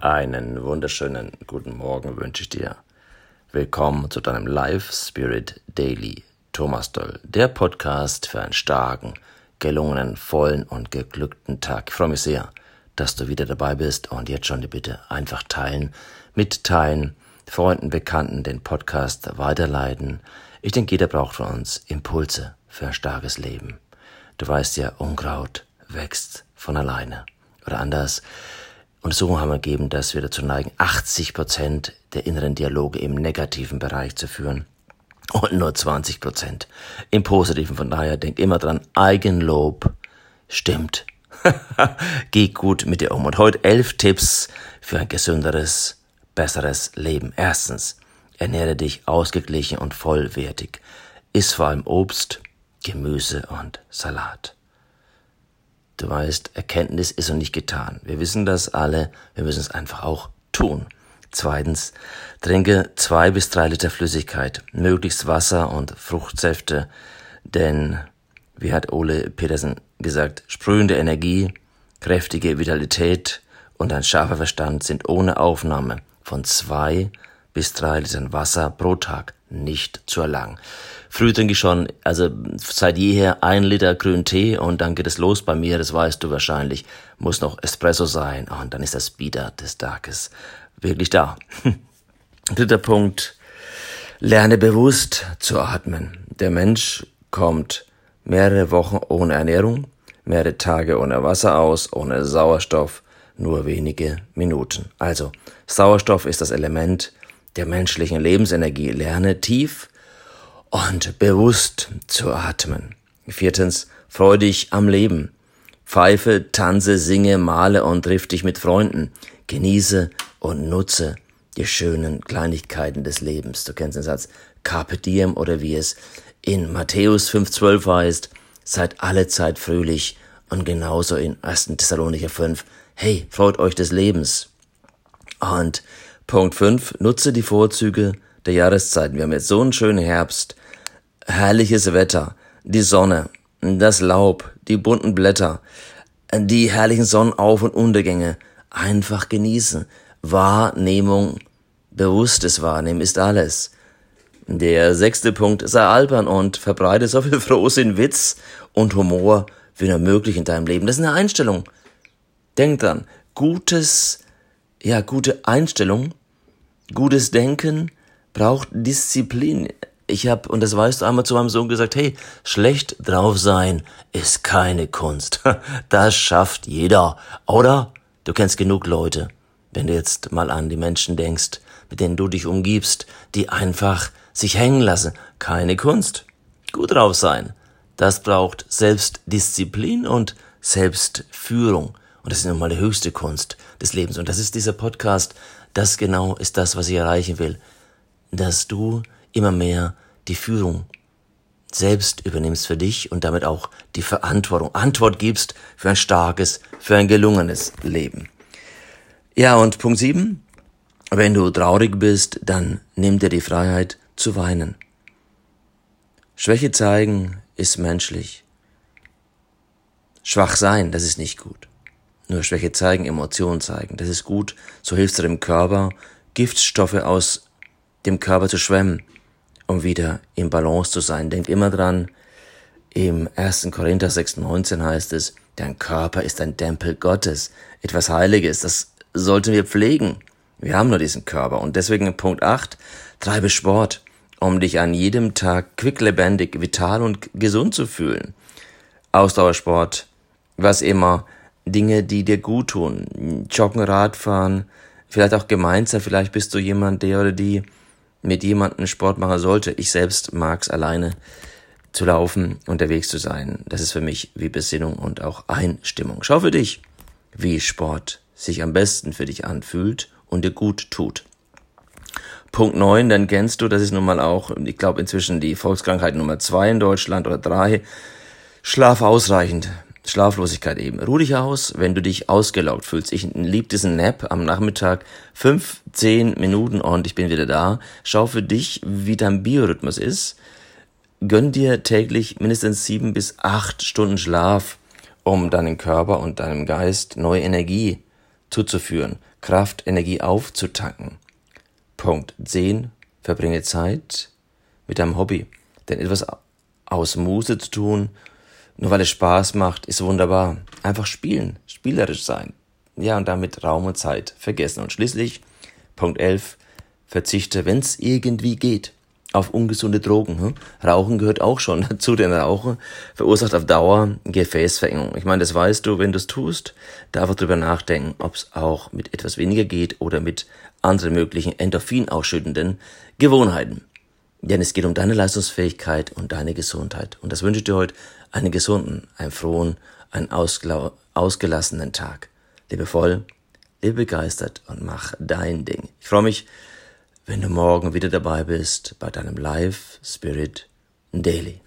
Einen wunderschönen guten Morgen wünsche ich dir. Willkommen zu deinem Life Spirit Daily. Thomas Doll, der Podcast für einen starken, gelungenen, vollen und geglückten Tag. Ich freue mich sehr, dass du wieder dabei bist und jetzt schon die Bitte einfach teilen, mitteilen, Freunden, Bekannten den Podcast weiterleiten. Ich denke, jeder braucht von uns Impulse für ein starkes Leben. Du weißt ja, Unkraut wächst von alleine. Oder anders, Untersuchungen haben ergeben, dass wir dazu neigen, 80 Prozent der inneren Dialoge im negativen Bereich zu führen und nur 20 Prozent im positiven. Von daher denk immer dran, Eigenlob stimmt. Geh gut mit dir um. Und heute elf Tipps für ein gesünderes, besseres Leben. Erstens, ernähre dich ausgeglichen und vollwertig. Iss vor allem Obst, Gemüse und Salat. Du weißt, Erkenntnis ist noch nicht getan. Wir wissen das alle, wir müssen es einfach auch tun. Zweitens, trinke zwei bis drei Liter Flüssigkeit, möglichst Wasser und Fruchtsäfte, denn, wie hat Ole Petersen gesagt, sprühende Energie, kräftige Vitalität und ein scharfer Verstand sind ohne Aufnahme von zwei bis drei Litern Wasser pro Tag nicht zu erlangen. Früh trinke ich schon, also seit jeher ein Liter grünen Tee und dann geht es los bei mir, das weißt du wahrscheinlich. Muss noch Espresso sein und dann ist das Bieder des Tages wirklich da. Dritter Punkt. Lerne bewusst zu atmen. Der Mensch kommt mehrere Wochen ohne Ernährung, mehrere Tage ohne Wasser aus, ohne Sauerstoff, nur wenige Minuten. Also, Sauerstoff ist das Element der menschlichen Lebensenergie. Lerne tief und bewusst zu atmen. Viertens, freu dich am Leben. Pfeife, tanze, singe, male und triff dich mit Freunden. Genieße und nutze die schönen Kleinigkeiten des Lebens. Du kennst den Satz Carpe diem oder wie es in Matthäus 5,12 heißt, seid alle Zeit fröhlich und genauso in 1. Thessalonicher 5, hey, freut euch des Lebens. Und Punkt 5, nutze die Vorzüge der Jahreszeiten. Wir haben jetzt so einen schönen Herbst, herrliches Wetter, die Sonne, das Laub, die bunten Blätter, die herrlichen Sonnenauf- und Untergänge. Einfach genießen. Wahrnehmung, bewusstes Wahrnehmen ist alles. Der sechste Punkt, sei albern und verbreite so viel Frohsinn, Witz und Humor wie nur möglich in deinem Leben. Das ist eine Einstellung. Denk dran, gutes, ja, gute Einstellung Gutes Denken braucht Disziplin. Ich habe, und das weißt du, einmal zu meinem Sohn gesagt, hey, schlecht drauf sein ist keine Kunst. Das schafft jeder. Oder? Du kennst genug Leute, wenn du jetzt mal an die Menschen denkst, mit denen du dich umgibst, die einfach sich hängen lassen. Keine Kunst. Gut drauf sein. Das braucht Selbstdisziplin und Selbstführung. Und das ist nun mal die höchste Kunst des Lebens. Und das ist dieser Podcast. Das genau ist das, was ich erreichen will. Dass du immer mehr die Führung selbst übernimmst für dich und damit auch die Verantwortung, Antwort gibst für ein starkes, für ein gelungenes Leben. Ja, und Punkt sieben: Wenn du traurig bist, dann nimm dir die Freiheit zu weinen. Schwäche zeigen ist menschlich. Schwach sein, das ist nicht gut. Nur Schwäche zeigen, Emotionen zeigen. Das ist gut. So hilfst du dem Körper, Giftstoffe aus dem Körper zu schwemmen, um wieder im Balance zu sein. Denk immer dran, im 1. Korinther 6,19 heißt es, dein Körper ist ein Tempel Gottes, etwas Heiliges. Das sollten wir pflegen. Wir haben nur diesen Körper. Und deswegen Punkt 8, treibe Sport, um dich an jedem Tag quicklebendig, vital und gesund zu fühlen. Ausdauersport, was immer, Dinge, die dir gut tun. Joggen, Radfahren, vielleicht auch gemeinsam, vielleicht bist du jemand, der oder die mit jemandem Sport machen sollte. Ich selbst mag es alleine zu laufen, unterwegs zu sein. Das ist für mich wie Besinnung und auch Einstimmung. Schau für dich, wie Sport sich am besten für dich anfühlt und dir gut tut. Punkt neun, dann kennst du, das ist nun mal auch, ich glaube inzwischen die Volkskrankheit Nummer zwei in Deutschland oder drei. Schlaf ausreichend. Schlaflosigkeit eben. Ruh dich aus, wenn du dich ausgelaugt fühlst. Ich lieb diesen Nap am Nachmittag. Fünf, zehn Minuten und ich bin wieder da. Schau für dich, wie dein Biorhythmus ist. Gönn dir täglich mindestens sieben bis acht Stunden Schlaf, um deinem Körper und deinem Geist neue Energie zuzuführen, Kraft, Energie aufzutanken. Punkt 10. Verbringe Zeit mit deinem Hobby. Denn etwas aus Muse zu tun, nur weil es Spaß macht, ist wunderbar. Einfach spielen, spielerisch sein. Ja, und damit Raum und Zeit vergessen. Und schließlich, Punkt 11, verzichte, wenn es irgendwie geht, auf ungesunde Drogen. Hm? Rauchen gehört auch schon dazu, denn Rauchen verursacht auf Dauer Gefäßverengung. Ich meine, das weißt du, wenn du es tust, darf drüber nachdenken, ob es auch mit etwas weniger geht oder mit anderen möglichen Endorphin ausschüttenden Gewohnheiten. Denn es geht um deine Leistungsfähigkeit und deine Gesundheit. Und das wünsche ich dir heute einen gesunden, einen frohen, einen ausgelassenen Tag. Lebe voll, lebe begeistert und mach dein Ding. Ich freue mich, wenn du morgen wieder dabei bist bei deinem Live Spirit Daily.